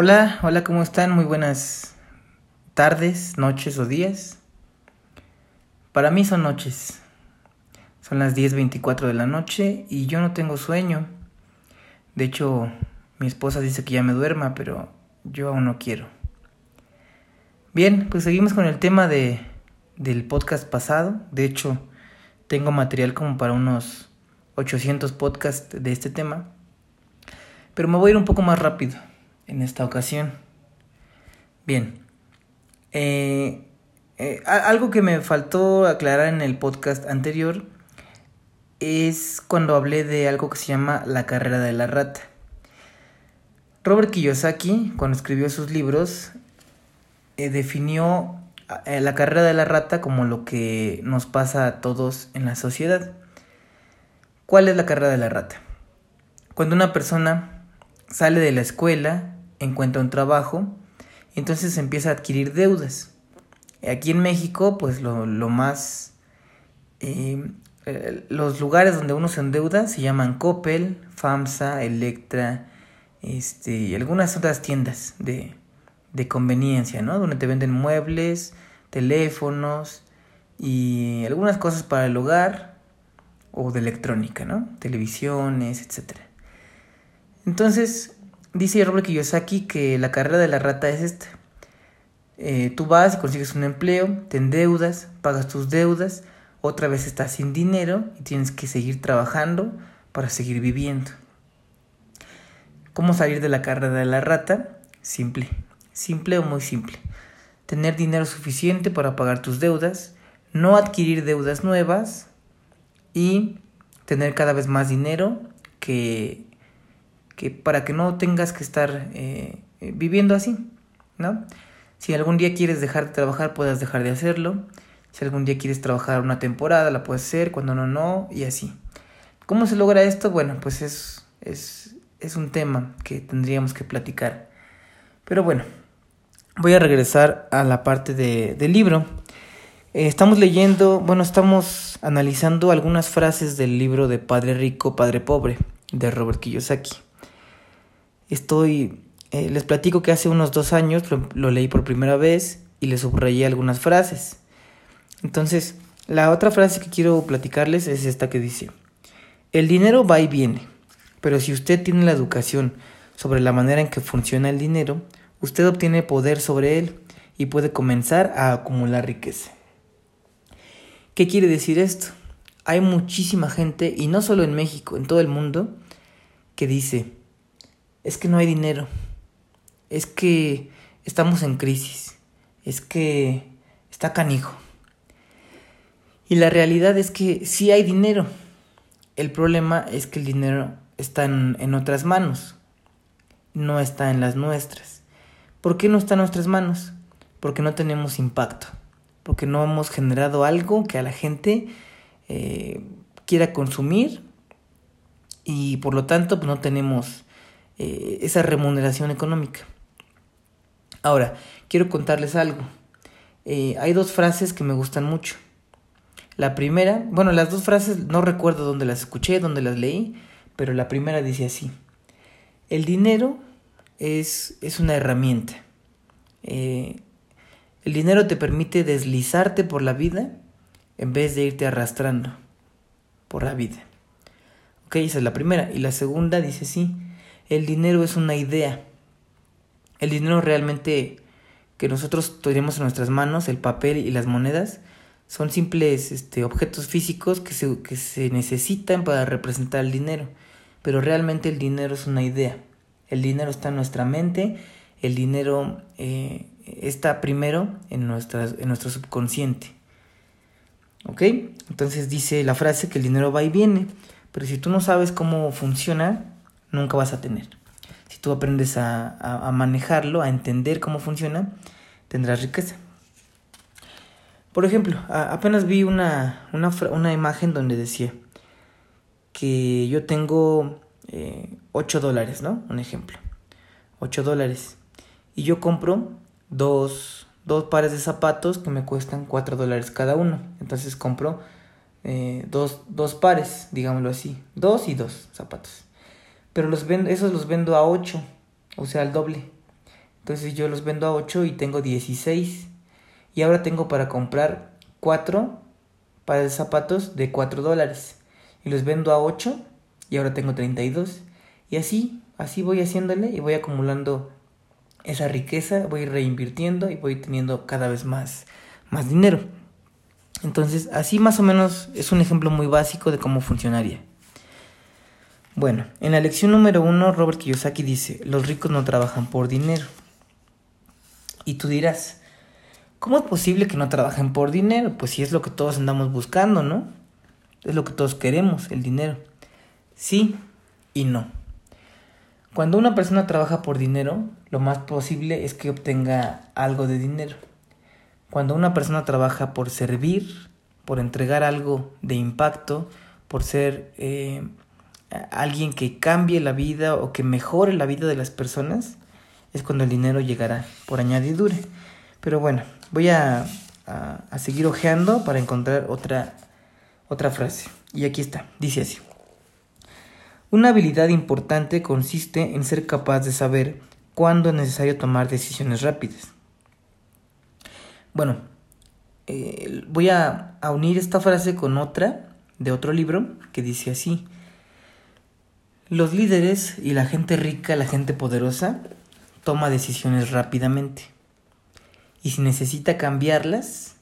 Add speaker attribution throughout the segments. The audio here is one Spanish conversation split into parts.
Speaker 1: Hola, hola, ¿cómo están? Muy buenas tardes, noches o días. Para mí son noches. Son las 10.24 de la noche y yo no tengo sueño. De hecho, mi esposa dice que ya me duerma, pero yo aún no quiero. Bien, pues seguimos con el tema de, del podcast pasado. De hecho, tengo material como para unos 800 podcasts de este tema. Pero me voy a ir un poco más rápido en esta ocasión. Bien, eh, eh, algo que me faltó aclarar en el podcast anterior es cuando hablé de algo que se llama la carrera de la rata. Robert Kiyosaki, cuando escribió sus libros, eh, definió la carrera de la rata como lo que nos pasa a todos en la sociedad. ¿Cuál es la carrera de la rata? Cuando una persona sale de la escuela encuentra un trabajo entonces empieza a adquirir deudas. Aquí en México, pues lo, más... Eh, eh, los lugares donde uno se endeuda se llaman Coppel, FAMSA, Electra, este, y algunas otras tiendas de, de conveniencia, ¿no? Donde te venden muebles, teléfonos y algunas cosas para el hogar o de electrónica, ¿no? Televisiones, etc. Entonces, Dice Robert Kiyosaki que la carrera de la rata es esta. Eh, tú vas y consigues un empleo, te endeudas, pagas tus deudas, otra vez estás sin dinero y tienes que seguir trabajando para seguir viviendo. ¿Cómo salir de la carrera de la rata? Simple, simple o muy simple. Tener dinero suficiente para pagar tus deudas, no adquirir deudas nuevas y tener cada vez más dinero que que para que no tengas que estar eh, eh, viviendo así, ¿no? Si algún día quieres dejar de trabajar, puedas dejar de hacerlo. Si algún día quieres trabajar una temporada, la puedes hacer, cuando no, no, y así. ¿Cómo se logra esto? Bueno, pues es, es, es un tema que tendríamos que platicar. Pero bueno, voy a regresar a la parte de, del libro. Eh, estamos leyendo, bueno, estamos analizando algunas frases del libro de Padre Rico, Padre Pobre, de Robert Kiyosaki. Estoy, eh, les platico que hace unos dos años lo, leí por primera vez y le subrayé algunas frases. Entonces, la otra frase que quiero platicarles es esta que dice, el dinero va y viene, pero si usted tiene la educación sobre la manera en que funciona el dinero, usted obtiene poder sobre él y puede comenzar a acumular riqueza. ¿Qué quiere decir esto? Hay muchísima gente, y no solo en México, en todo el mundo, que dice, es que no hay dinero, es que estamos en crisis, es que está canijo. Y la realidad es que sí hay dinero. El problema es que el dinero está en, otras manos, no está en las nuestras. ¿Por qué no está en nuestras manos? Porque no tenemos impacto, porque no hemos generado algo que a la gente eh, quiera consumir y por lo tanto pues, no tenemos eh, esa remuneración económica. Ahora, quiero contarles algo. Eh, hay dos frases que me gustan mucho. La primera, bueno, las dos frases no recuerdo dónde las escuché, dónde las leí, pero la primera dice así. El dinero es, es una herramienta. Eh, el dinero te permite deslizarte por la vida en vez de irte arrastrando por la vida. Ok, esa es la primera. Y la segunda dice así el dinero es una idea. El dinero realmente que nosotros tenemos en nuestras manos, el papel y las monedas, son simples este, objetos físicos que se, que se necesitan para representar el dinero. Pero realmente el dinero es una idea. El dinero está en nuestra mente, el dinero eh, está primero en, en nuestro subconsciente. ¿Ok? Entonces dice la frase que el dinero va y viene. Pero si tú no sabes cómo funciona, nunca vas a tener. Si tú aprendes a, manejarlo, a entender cómo funciona, tendrás riqueza. Por ejemplo, apenas vi una, una, imagen donde decía que yo tengo eh, 8 dólares, ¿no? Un ejemplo. 8 dólares. Y yo compro dos, dos pares de zapatos que me cuestan 4 dólares cada uno. Entonces compro eh, dos, dos pares, digámoslo así. Dos y dos zapatos. Pero los vendo, esos los vendo a 8, o sea, al doble. Entonces yo los vendo a 8 y tengo 16. Y ahora tengo para comprar 4 pares de zapatos de 4 dólares. Y los vendo a 8 y ahora tengo 32. Y así, así voy haciéndole y voy acumulando esa riqueza, voy reinvirtiendo y voy teniendo cada vez más, más dinero. Entonces, así más o menos es un ejemplo muy básico de cómo funcionaría. Bueno, en la lección número uno, Robert Kiyosaki dice, los ricos no trabajan por dinero. Y tú dirás, ¿cómo es posible que no trabajen por dinero? Pues si es lo que todos andamos buscando, ¿no? Es lo que todos queremos, el dinero. Sí y no. Cuando una persona trabaja por dinero, lo más posible es que obtenga algo de dinero. Cuando una persona trabaja por servir, por entregar algo de impacto, por ser eh, alguien que cambie la vida o que mejore la vida de las personas, es cuando el dinero llegará por añadidura. Pero bueno, voy a, a, seguir ojeando para encontrar otra, otra frase. Y aquí está, dice así. Una habilidad importante consiste en ser capaz de saber cuándo es necesario tomar decisiones rápidas. Bueno, eh, voy a, a unir esta frase con otra de otro libro que dice así. Los líderes y la gente rica, la gente poderosa, toma decisiones rápidamente. Y si necesita cambiarlas,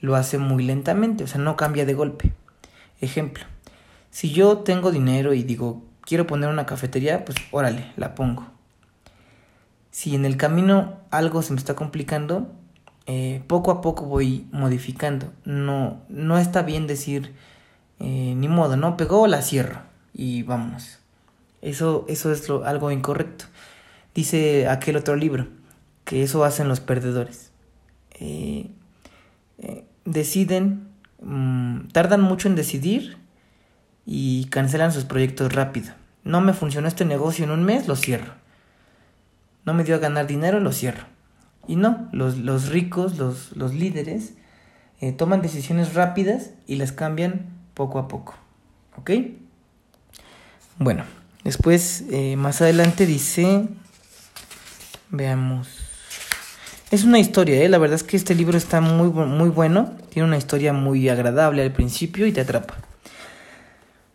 Speaker 1: lo hace muy lentamente, o sea, no cambia de golpe. Ejemplo, si yo tengo dinero y digo, quiero poner una cafetería, pues órale, la pongo. Si en el camino algo se me está complicando, eh, poco a poco voy modificando. No, no está bien decir, eh, ni modo, ¿no? Pegó, la cierro y vámonos. Eso, eso es lo, algo incorrecto. Dice aquel otro libro, que eso hacen los perdedores. Eh, deciden, mm, tardan mucho en decidir y cancelan sus proyectos rápido. No me funcionó este negocio en un mes, lo cierro. No me dio a ganar dinero, lo cierro. Y no, los, los ricos, los, los líderes, eh, toman decisiones rápidas y las cambian poco a poco. ¿Ok? Bueno, después, eh, más adelante dice, veamos. Es una historia, ¿eh? la verdad es que este libro está muy, muy bueno, tiene una historia muy agradable al principio y te atrapa.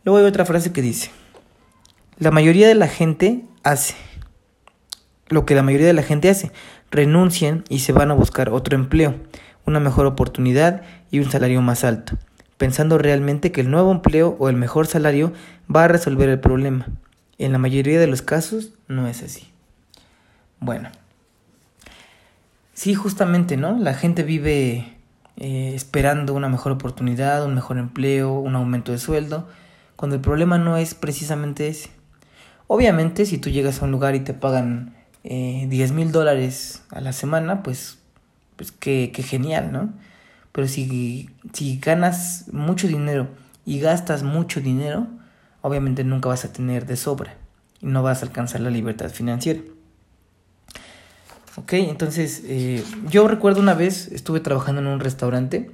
Speaker 1: Luego hay otra frase que dice, la mayoría de la gente hace lo que la mayoría de la gente hace, renuncian y se van a buscar otro empleo, una mejor oportunidad y un salario más alto, pensando realmente que el nuevo empleo o el mejor salario va a resolver el problema. En la mayoría de los casos no es así. Bueno, sí, justamente, ¿no? La gente vive eh, esperando una mejor oportunidad, un mejor empleo, un aumento de sueldo, cuando el problema no es precisamente ese. Obviamente, si tú llegas a un lugar y te pagan eh, 10 mil dólares a la semana, pues, pues qué, qué genial, ¿no? Pero si, si ganas mucho dinero y gastas mucho dinero, obviamente nunca vas a tener de sobra y no vas a alcanzar la libertad financiera. Ok, entonces eh, yo recuerdo una vez estuve trabajando en un restaurante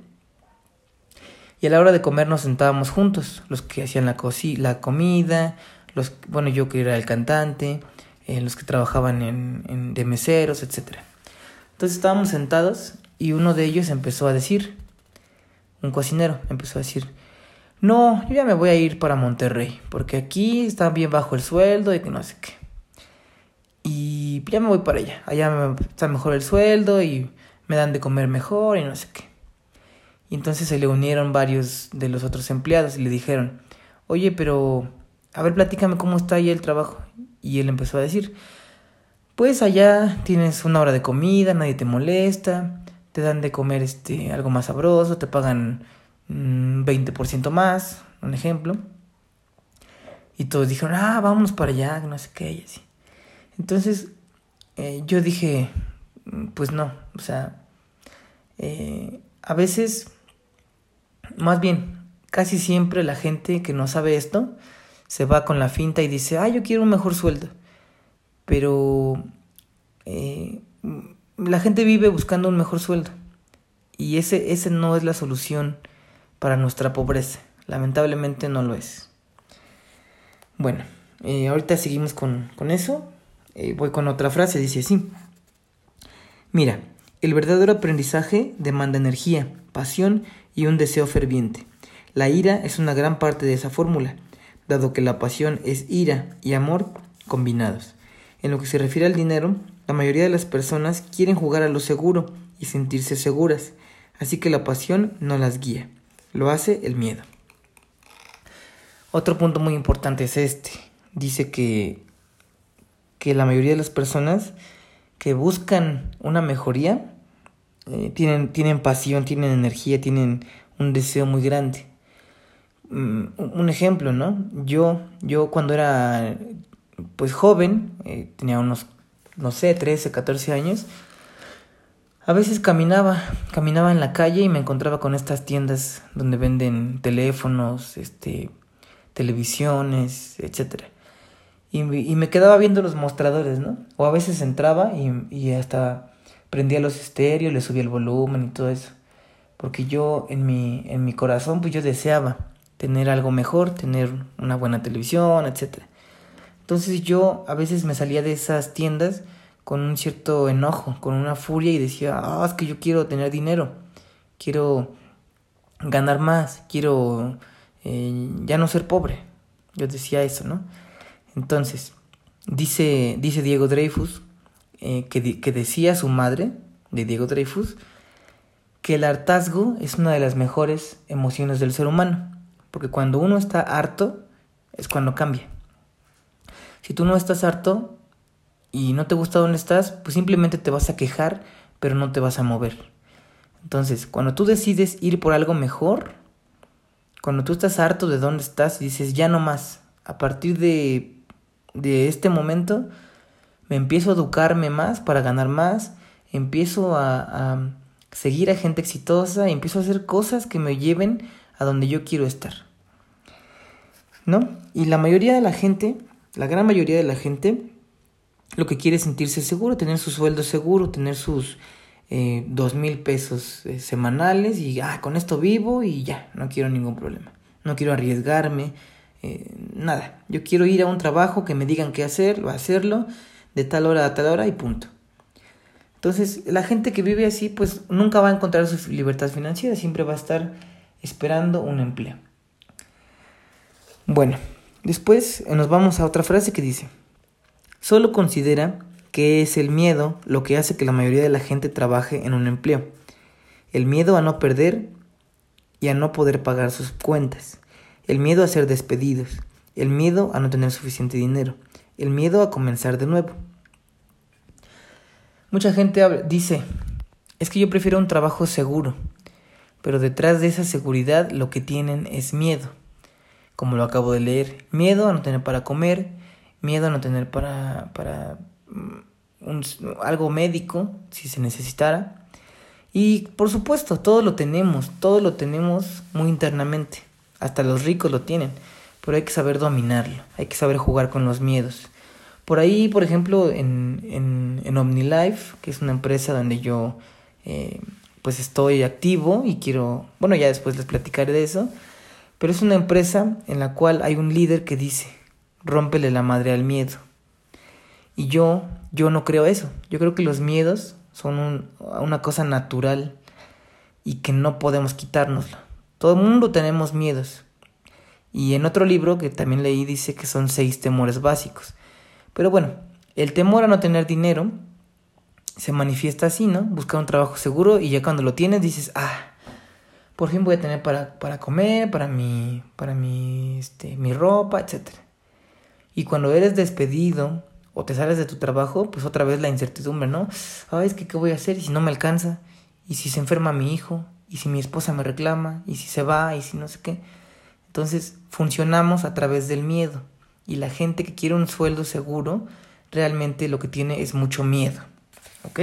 Speaker 1: y a la hora de comer nos sentábamos juntos, los que hacían la, la comida, los, bueno, yo que era el cantante, eh, los que trabajaban en, en, de meseros, etc. Entonces estábamos sentados y uno de ellos empezó a decir, un cocinero empezó a decir, no, yo ya me voy a ir para Monterrey, porque aquí está bien bajo el sueldo y que no sé qué. Y ya me voy para allá, allá está mejor el sueldo y me dan de comer mejor y no sé qué. Y entonces se le unieron varios de los otros empleados y le dijeron, oye, pero, a ver, platícame cómo está ahí el trabajo. Y él empezó a decir, pues allá tienes una hora de comida, nadie te molesta, te dan de comer este, algo más sabroso, te pagan 20% mm, más, un ejemplo. Y todos dijeron, ah, vámonos para allá, no sé qué, y así. Entonces, eh, yo dije, mm, pues no, o sea, eh, a veces, más bien, casi siempre la gente que no sabe esto, se va con la finta y dice, ah, yo quiero un mejor sueldo. Pero eh, la gente vive buscando un mejor sueldo. Y ese, ese no es la solución para nuestra pobreza. Lamentablemente no lo es. Bueno, eh, ahorita seguimos con, con eso. Eh, voy con otra frase, dice así. Mira, el verdadero aprendizaje demanda energía, pasión y un deseo ferviente. La ira es una gran parte de esa fórmula, dado que la pasión es ira y amor combinados. En lo que se refiere al dinero, la mayoría de las personas quieren jugar a lo seguro y sentirse seguras, así que la pasión no las guía, lo hace el miedo. Otro punto muy importante es este. Dice que, que la mayoría de las personas que buscan una mejoría eh, tienen, tienen pasión, tienen energía, tienen un deseo muy grande. Mm, un ejemplo, ¿no? Yo, yo cuando era pues joven, eh, tenía unos, no sé, 13, 14 años, a veces caminaba, caminaba en la calle y me encontraba con estas tiendas donde venden teléfonos, este, televisiones, etcétera. Y, me quedaba viendo los mostradores, ¿no? O a veces entraba y, y hasta prendía los estéreos, le subía el volumen y todo eso. Porque yo en mi, en mi corazón, pues yo deseaba tener algo mejor, tener una buena televisión, etc. Entonces yo a veces me salía de esas tiendas con un cierto enojo, con una furia y decía, ah, es que yo quiero tener dinero, quiero ganar más, quiero eh, ya no ser pobre. Yo decía eso, ¿no? Entonces, dice, dice Diego Dreyfus eh, que, que decía su madre, de Diego Dreyfus, que el hartazgo es una de las mejores emociones del ser humano, porque cuando uno está harto es cuando cambia. Si tú no estás harto y no te gusta donde estás, pues simplemente te vas a quejar, pero no te vas a mover. Entonces, cuando tú decides ir por algo mejor, cuando tú estás harto de dónde estás y dices, ya no más, a partir de, de este momento, me empiezo a educarme más para ganar más, empiezo a, a seguir a gente exitosa y empiezo a hacer cosas que me lleven a donde yo quiero estar. ¿No? Y la mayoría de la gente, la gran mayoría de la gente, lo que quiere es sentirse seguro, tener su sueldo seguro, tener sus eh, dos mil pesos eh, semanales y ah, con esto vivo y ya, no quiero ningún problema. No quiero arriesgarme, eh, nada. Yo quiero ir a un trabajo que me digan qué hacer, a hacerlo de tal hora a tal hora y punto. Entonces, la gente que vive así, pues nunca va a encontrar su libertad financiera, siempre va a estar esperando un empleo. Bueno, después nos vamos a otra frase que dice, solo considera que es el miedo lo que hace que la mayoría de la gente trabaje en un empleo. El miedo a no perder y a no poder pagar sus cuentas. El miedo a ser despedidos. El miedo a no tener suficiente dinero. El miedo a comenzar de nuevo. Mucha gente dice, es que yo prefiero un trabajo seguro, pero detrás de esa seguridad lo que tienen es miedo, como lo acabo de leer, miedo a no tener para comer, miedo a no tener para, para mm, algo médico, si se necesitara. Y por supuesto, todo lo tenemos, todo lo tenemos muy internamente, hasta los ricos lo tienen, pero hay que saber dominarlo, hay que saber jugar con los miedos. Por ahí, por ejemplo, en, en, en OmniLife, que es una empresa donde yo eh, pues estoy activo y quiero, bueno, ya después les platicaré de eso, pero es una empresa en la cual hay un líder que dice, rómpele la madre al miedo. Y yo, yo no creo eso. Yo creo que los miedos son un, una cosa natural y que no podemos quitárnoslo. Todo el mundo tenemos miedos. Y en otro libro que también leí dice que son seis temores básicos. Pero bueno, el temor a no tener dinero se manifiesta así, ¿no? Buscar un trabajo seguro y ya cuando lo tienes dices, ah, por fin voy a tener para, para comer, para mi, para mi, este, mi ropa, etc. Y cuando eres despedido o te sales de tu trabajo, pues otra vez la incertidumbre, ¿no? Ay, es que ¿qué voy a hacer? ¿Y si no me alcanza? ¿Y si se enferma mi hijo? ¿Y si mi esposa me reclama? ¿Y si se va? ¿Y si no sé qué? Entonces funcionamos a través del miedo y la gente que quiere un sueldo seguro realmente lo que tiene es mucho miedo. ¿Ok?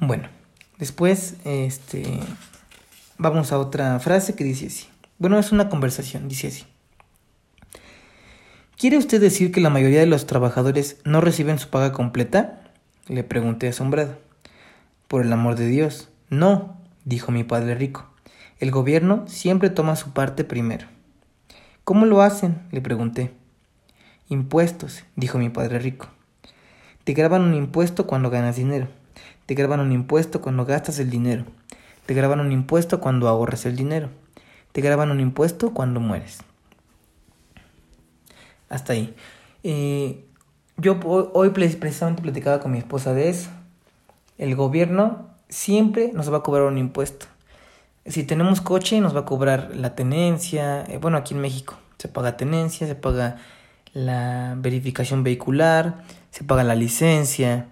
Speaker 1: Bueno, después este, vamos a otra frase que dice así. Bueno, es una conversación, dice así. ¿Quiere usted decir que la mayoría de los trabajadores no reciben su paga completa? Le pregunté asombrado. Por el amor de Dios, no, dijo mi padre rico. El gobierno siempre toma su parte primero. ¿Cómo lo hacen? le pregunté. Impuestos, dijo mi padre rico. Te graban un impuesto cuando ganas dinero. Te graban un impuesto cuando gastas el dinero. Te graban un impuesto cuando ahorras el dinero. Te graban un impuesto cuando mueres. Hasta ahí. Eh, yo hoy precisamente platicaba con mi esposa de eso. El gobierno siempre nos va a cobrar un impuesto. Si tenemos coche, nos va a cobrar la tenencia. Eh, bueno, aquí en México se paga tenencia, se paga la verificación vehicular, se paga la licencia,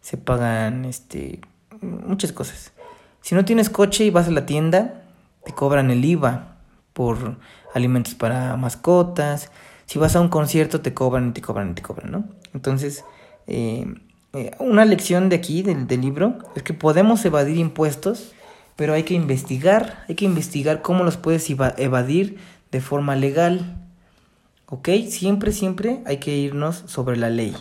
Speaker 1: se pagan este, muchas cosas. Si no tienes coche y vas a la tienda, te cobran el IVA por alimentos para mascotas. Si vas a un concierto, te cobran te cobran te cobran, ¿no? Entonces, eh, eh, una lección de aquí, del, del libro, es que podemos evadir impuestos, pero hay que investigar, hay que investigar cómo los puedes evadir de forma legal. ¿Ok? Siempre, siempre hay que irnos sobre la ley.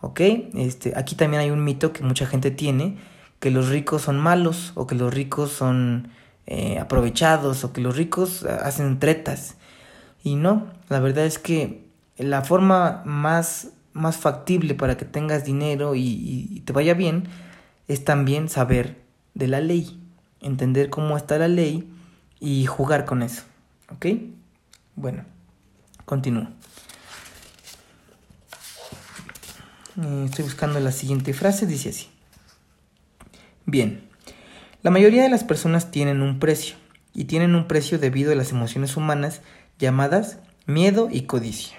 Speaker 1: ¿Ok? Este, aquí también hay un mito que mucha gente tiene, que los ricos son malos, o que los ricos son eh, aprovechados, o que los ricos hacen tretas. Y no, la verdad es que la forma más más factible para que tengas dinero y, te vaya bien es también saber de la ley, entender cómo está la ley y jugar con eso. ¿Ok? Bueno, continúo. Eh, estoy buscando la siguiente frase, dice así. Bien, la mayoría de las personas tienen un precio, y tienen un precio debido a las emociones humanas llamadas miedo y codicia.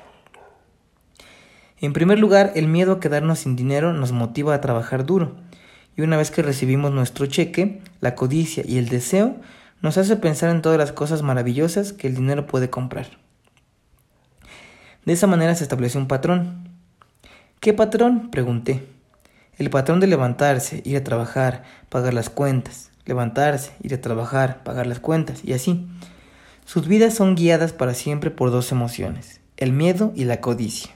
Speaker 1: En primer lugar, el miedo a quedarnos sin dinero nos motiva a trabajar duro, y una vez que recibimos nuestro cheque, la codicia y el deseo nos hace pensar en todas las cosas maravillosas que el dinero puede comprar. De esa manera se estableció un patrón. ¿Qué patrón? pregunté. El patrón de levantarse, ir a trabajar, pagar las cuentas, levantarse, ir a trabajar, pagar las cuentas, y así. Sus vidas son guiadas para siempre por dos emociones, el miedo y la codicia.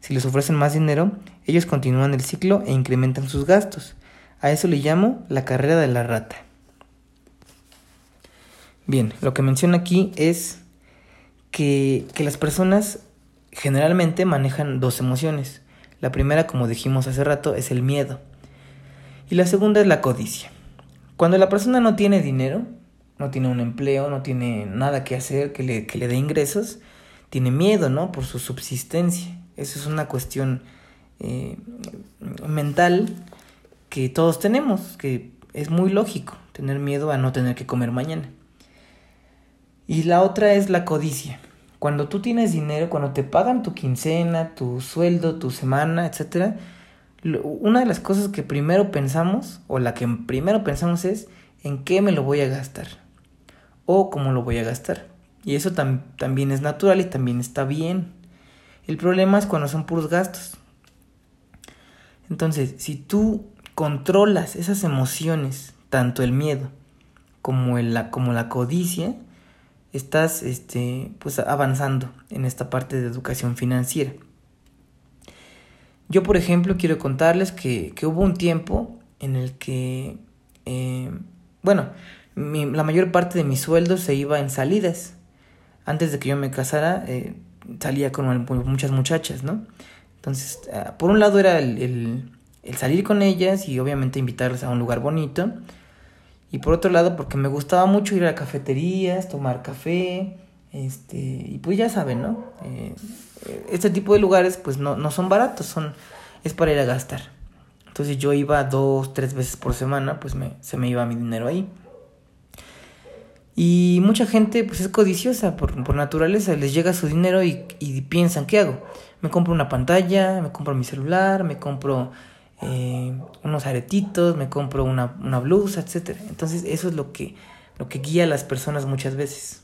Speaker 1: Si les ofrecen más dinero, ellos continúan el ciclo e incrementan sus gastos. A eso le llamo la carrera de la rata. Bien, lo que menciona aquí es que, que las personas generalmente manejan dos emociones. La primera, como dijimos hace rato, es el miedo. Y la segunda es la codicia. Cuando la persona no tiene dinero, no tiene un empleo, no tiene nada que hacer que le, que le dé ingresos, tiene miedo, ¿no? Por su subsistencia. Eso es una cuestión eh, mental que todos tenemos, que es muy lógico tener miedo a no tener que comer mañana. Y la otra es la codicia. Cuando tú tienes dinero, cuando te pagan tu quincena, tu sueldo, tu semana, etc., una de las cosas que primero pensamos, o la que primero pensamos es en qué me lo voy a gastar, o cómo lo voy a gastar. Y eso también es natural y también está bien. El problema es cuando son puros gastos. Entonces, si tú controlas esas emociones, tanto el miedo como, la, como la codicia, estás este, pues, avanzando en esta parte de educación financiera. Yo, por ejemplo, quiero contarles que, hubo un tiempo en el que, eh, bueno, la mayor parte de mi sueldo se iba en salidas. Antes de que yo me casara, eh, salía con muchas muchachas, ¿no? Entonces, ah, por un lado era el, el, salir con ellas y obviamente invitarlas a un lugar bonito. Y por otro lado, porque me gustaba mucho ir a cafeterías, tomar café, este, y pues ya saben, ¿no? Eh, este tipo de lugares pues no, no son baratos, son, es para ir a gastar. Entonces yo iba dos, tres veces por semana, pues me, se me iba mi dinero ahí. Y mucha gente pues es codiciosa por, por naturaleza, les llega su dinero y, piensan, ¿qué hago? Me compro una pantalla, me compro mi celular, me compro eh, unos aretitos, me compro una, una blusa, etc. Entonces eso es lo que, lo que guía a las personas muchas veces.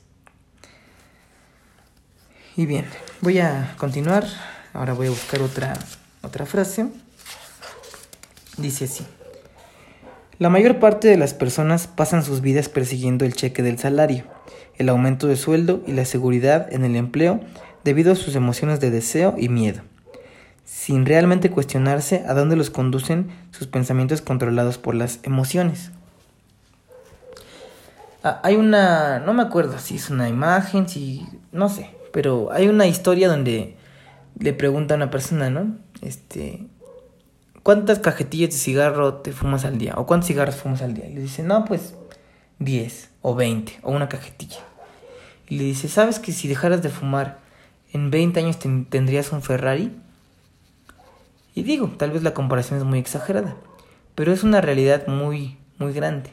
Speaker 1: Y bien, voy a continuar. Ahora voy a buscar otra, otra frase. Dice así. La mayor parte de las personas pasan sus vidas persiguiendo el cheque del salario, el aumento de sueldo y la seguridad en el empleo debido a sus emociones de deseo y miedo, sin realmente cuestionarse a dónde los conducen sus pensamientos controlados por las emociones. Ah, hay una, no me acuerdo si es una imagen, si, no sé, pero hay una historia donde le pregunta a una persona, ¿no? Este, ¿cuántas cajetillas de cigarro te fumas al día? ¿O cuántos cigarros fumas al día? Y le dice, no, pues 10 o 20 o una cajetilla. Y le dice, ¿sabes que si dejaras de fumar en 20 años tendrías un Ferrari? Y digo, tal vez la comparación es muy exagerada, pero es una realidad muy, muy grande.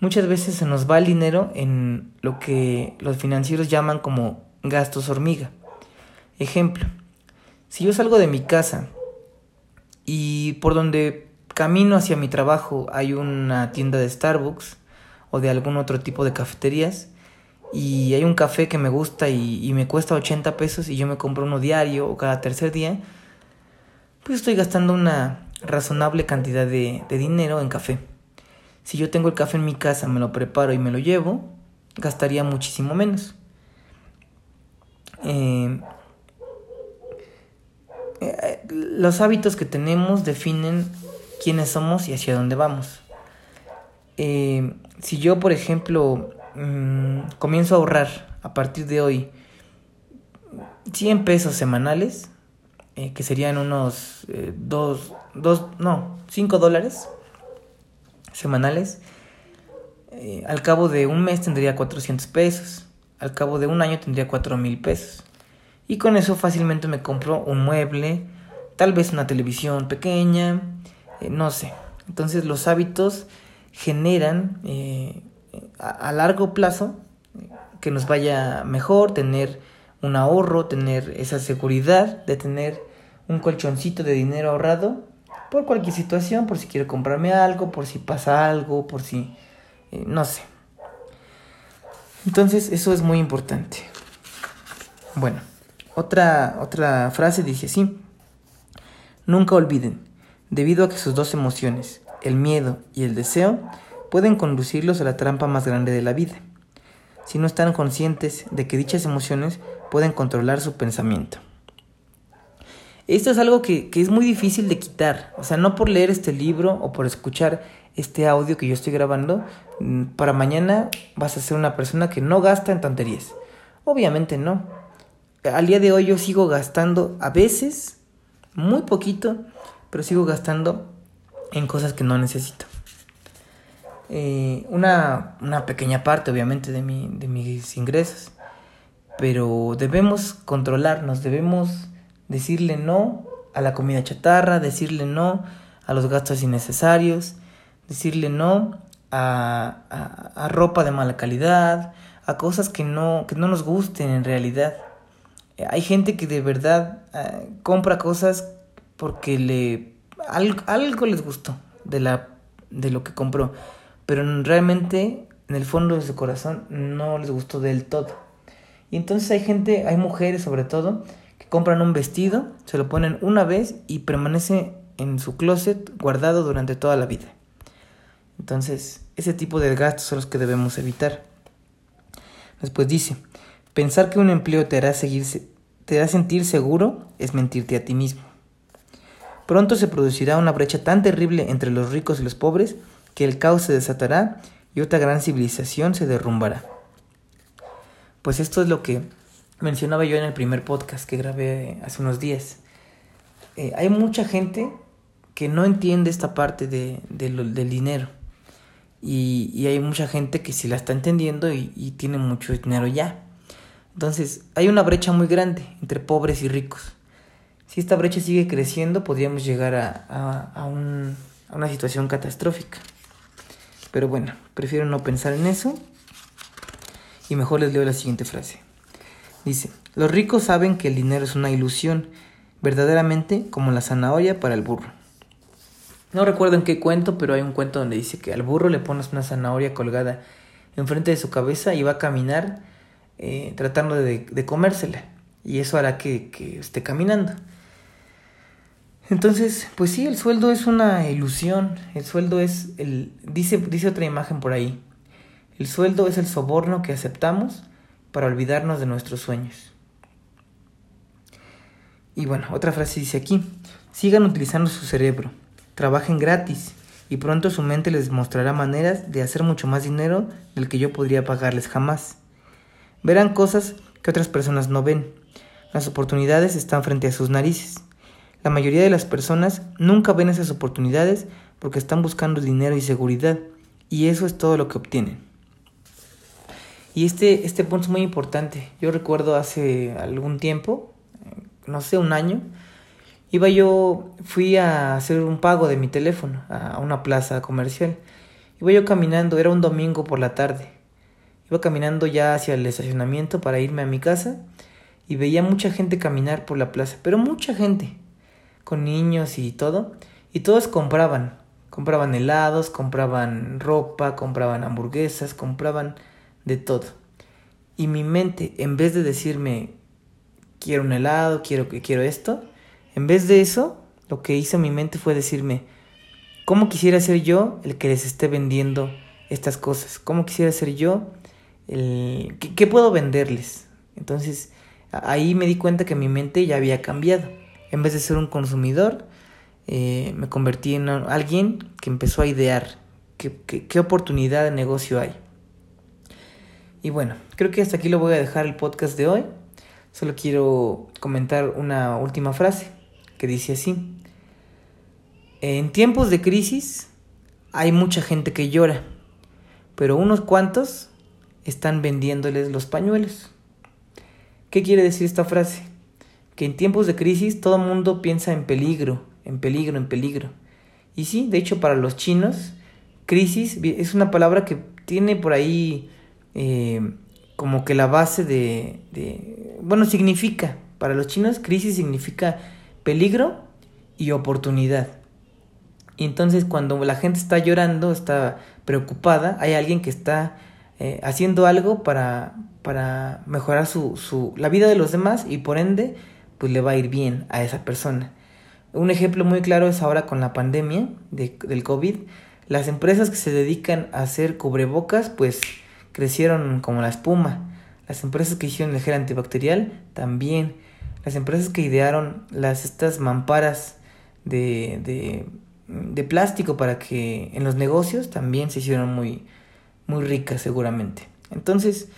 Speaker 1: Muchas veces se nos va el dinero en lo que los financieros llaman como gastos hormiga. Ejemplo, si yo salgo de mi casa y por donde camino hacia mi trabajo hay una tienda de Starbucks o de algún otro tipo de cafeterías y hay un café que me gusta y, me cuesta 80 pesos y yo me compro uno diario o cada tercer día, pues estoy gastando una razonable cantidad de, dinero en café. Si yo tengo el café en mi casa, me lo preparo y me lo llevo, gastaría muchísimo menos. Eh, los hábitos que tenemos definen quiénes somos y hacia dónde vamos. Eh, si yo, por ejemplo, mm, comienzo a ahorrar a partir de hoy 100 pesos semanales, eh, que serían unos 2, no, 5 dólares semanales, al cabo de un mes tendría 400 pesos, al cabo de un año tendría 4 mil pesos. Y con eso fácilmente me compro un mueble, tal vez una televisión pequeña, eh, no sé. Entonces los hábitos generan eh, a, largo plazo que nos vaya mejor, tener un ahorro, tener esa seguridad de tener un colchoncito de dinero ahorrado por cualquier situación, por si quiero comprarme algo, por si pasa algo, por si... Eh, no sé. Entonces eso es muy importante. Bueno. Otra, otra frase dice así. Nunca olviden, debido a que sus dos emociones, el miedo y el deseo, pueden conducirlos a la trampa más grande de la vida, si no están conscientes de que dichas emociones pueden controlar su pensamiento. Esto es algo que, que, es muy difícil de quitar. O sea, no por leer este libro o por escuchar este audio que yo estoy grabando, mm, para mañana vas a ser una persona que no gasta en tonterías. Obviamente no al día de hoy yo sigo gastando a veces, muy poquito, pero sigo gastando en cosas que no necesito. Eh, una, una, pequeña parte, obviamente, de, mi, de mis ingresos. Pero debemos controlarnos, debemos decirle no a la comida chatarra, decirle no a los gastos innecesarios, decirle no a, a, a ropa de mala calidad, a cosas que no, que no nos gusten en realidad. Hay gente que de verdad eh, compra cosas porque le algo, les gustó de la de lo que compró, pero realmente en el fondo de su corazón no les gustó del todo. Y entonces hay gente, hay mujeres sobre todo, que compran un vestido, se lo ponen una vez y permanece en su closet guardado durante toda la vida. Entonces, ese tipo de gastos son los que debemos evitar. Después dice, pensar que un empleo te hará sentir seguro es mentirte a ti mismo. Pronto se producirá una brecha tan terrible entre los ricos y los pobres que el caos se desatará y otra gran civilización se derrumbará. Pues esto es lo que mencionaba yo en el primer podcast que grabé hace unos días. Eh, hay mucha gente que no entiende esta parte de, del dinero. Y, hay mucha gente que sí la está entendiendo y tiene mucho dinero ya. Entonces, hay una brecha muy grande entre pobres y ricos. Si esta brecha sigue creciendo, podríamos llegar a, a, una situación catastrófica. Pero bueno, prefiero no pensar en eso y mejor les leo la siguiente frase. Dice, los ricos saben que el dinero es una ilusión, verdaderamente como la zanahoria para el burro. No recuerdo en qué cuento, pero hay un cuento donde dice que al burro le pones una zanahoria colgada enfrente de su cabeza y va a caminar eh, tratando de, comérsela. Y eso hará que, esté caminando. Entonces, pues sí, el sueldo es una ilusión. El sueldo es el. Dice, dice otra imagen por ahí. El sueldo es el soborno que aceptamos para olvidarnos de nuestros sueños. Y bueno, otra frase dice aquí. Sigan utilizando su cerebro. Trabajen gratis. Y pronto su mente les mostrará maneras de hacer mucho más dinero del que yo podría pagarles jamás. Verán cosas que otras personas no ven. Las oportunidades están frente a sus narices. la mayoría de las personas nunca ven esas oportunidades porque están buscando dinero y seguridad y eso es todo lo que obtienen. Y este, este punto es muy importante. Yo recuerdo hace algún tiempo, no sé, un año, iba yo, fui a hacer un pago de mi teléfono a una plaza comercial. Iba yo caminando, era un domingo por la tarde. Iba caminando ya hacia el estacionamiento para irme a mi casa y veía mucha gente caminar por la plaza, pero mucha gente, con niños y todo, y todos compraban, compraban helados, compraban ropa, compraban hamburguesas, compraban de todo. Y mi mente, en vez de decirme, quiero un helado, quiero, quiero esto, en vez de eso, lo que hizo mi mente fue decirme, ¿cómo quisiera ser yo el que les esté vendiendo estas cosas? ¿Cómo quisiera ser yo el... ¿Qué, puedo venderles? Entonces, ahí me di cuenta que mi mente ya había cambiado. En vez de ser un consumidor, eh, me convertí en alguien que empezó a idear qué, qué oportunidad de negocio hay. Y bueno, creo que hasta aquí lo voy a dejar el podcast de hoy. Solo quiero comentar una última frase que dice así. En tiempos de crisis hay mucha gente que llora, pero unos cuantos están vendiéndoles los pañuelos. ¿Qué quiere decir esta frase? Que en tiempos de crisis todo el mundo piensa en peligro, en peligro, en peligro. Y sí, de hecho para los chinos, crisis es una palabra que tiene por ahí eh, como que la base de, de, bueno, significa, para los chinos crisis significa peligro y oportunidad. Y entonces cuando la gente está llorando, está preocupada, hay alguien que está eh, haciendo algo para, para mejorar su, su, la vida de los demás y por ende pues le va a ir bien a esa persona. Un ejemplo muy claro es ahora con la pandemia de, del COVID. Las empresas que se dedican a hacer cubrebocas pues crecieron como la espuma. Las empresas que hicieron el gel antibacterial también. Las empresas que idearon las estas mamparas de, de, de plástico para que en los negocios también se hicieron muy, muy ricas seguramente. Entonces,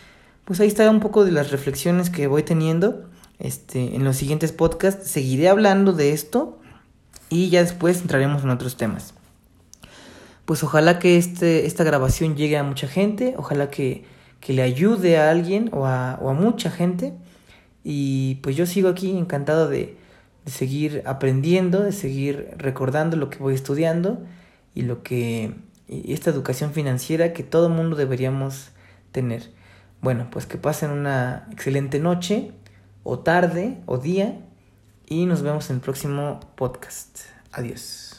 Speaker 1: pues ahí está un poco de las reflexiones que voy teniendo. Este, en los siguientes podcasts seguiré hablando de esto y ya después entraremos en otros temas. Pues ojalá que este, esta grabación llegue a mucha gente, ojalá que que le ayude a alguien o a, o a mucha gente. Y pues yo sigo aquí encantado de, de seguir aprendiendo, de seguir recordando lo que voy estudiando y lo que y esta educación financiera que todo mundo deberíamos tener. Bueno, pues que pasen una excelente noche o tarde o día y nos vemos en el próximo podcast. Adiós.